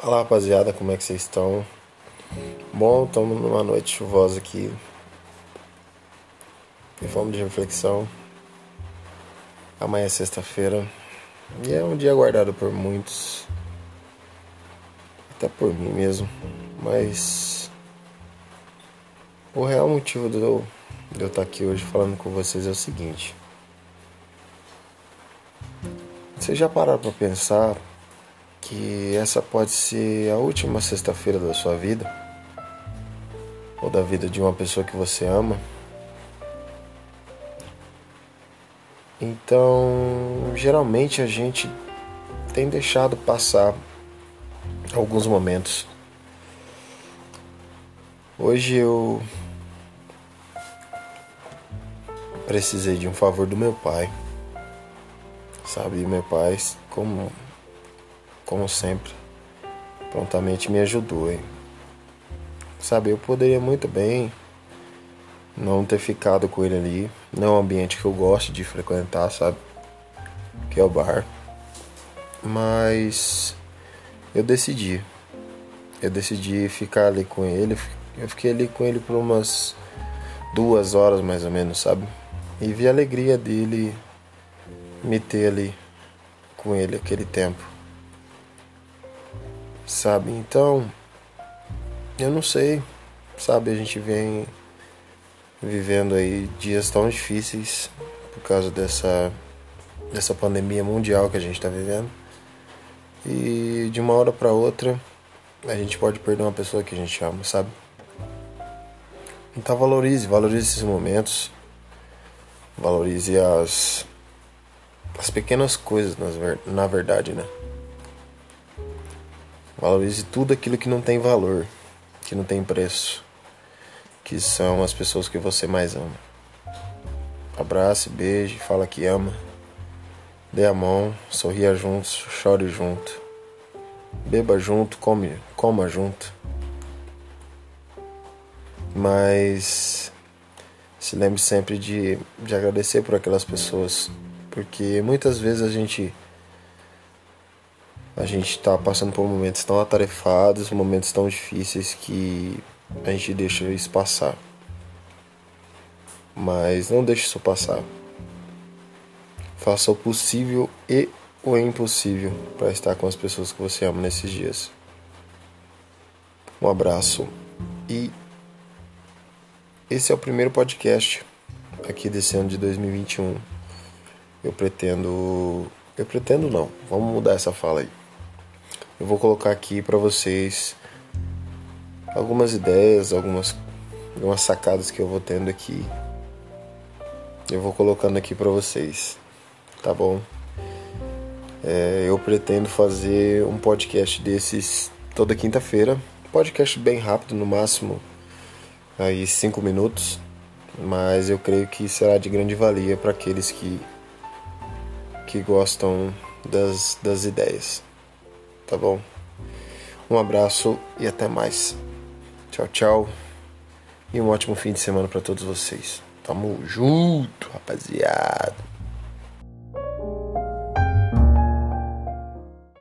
Fala rapaziada, como é que vocês estão? Bom, estamos numa noite chuvosa aqui. E fome de reflexão. Amanhã é sexta-feira. E é um dia aguardado por muitos. Até por mim mesmo. Mas. O real motivo de eu, de eu estar aqui hoje falando com vocês é o seguinte. Vocês já pararam para pensar que essa pode ser a última sexta-feira da sua vida ou da vida de uma pessoa que você ama. Então, geralmente a gente tem deixado passar alguns momentos. Hoje eu precisei de um favor do meu pai. Sabe, meu pai, como como sempre, prontamente me ajudou. Hein? Sabe, eu poderia muito bem não ter ficado com ele ali. Não é um ambiente que eu gosto de frequentar, sabe? Que é o bar. Mas eu decidi. Eu decidi ficar ali com ele. Eu fiquei ali com ele por umas duas horas mais ou menos, sabe? E vi a alegria dele me ter ali com ele aquele tempo sabe? Então, eu não sei, sabe? A gente vem vivendo aí dias tão difíceis por causa dessa dessa pandemia mundial que a gente está vivendo. E de uma hora para outra, a gente pode perder uma pessoa que a gente ama, sabe? Então valorize, valorize esses momentos. Valorize as as pequenas coisas, na verdade, né? Valorize tudo aquilo que não tem valor, que não tem preço, que são as pessoas que você mais ama. Abrace, beije, fala que ama. Dê a mão, sorria juntos, chore junto. Beba junto, come, coma junto. Mas se lembre sempre de, de agradecer por aquelas pessoas, porque muitas vezes a gente a gente está passando por momentos tão atarefados, momentos tão difíceis que a gente deixa isso passar. Mas não deixe isso passar. Faça o possível e o impossível para estar com as pessoas que você ama nesses dias. Um abraço e esse é o primeiro podcast aqui desse ano de 2021. Eu pretendo. Eu pretendo não. Vamos mudar essa fala aí eu vou colocar aqui para vocês algumas ideias, algumas, algumas sacadas que eu vou tendo aqui. Eu vou colocando aqui para vocês, tá bom? É, eu pretendo fazer um podcast desses toda quinta-feira. Podcast bem rápido, no máximo aí cinco minutos, mas eu creio que será de grande valia para aqueles que que gostam das, das ideias tá bom? Um abraço e até mais. Tchau, tchau. E um ótimo fim de semana para todos vocês. Tamo junto, rapaziada.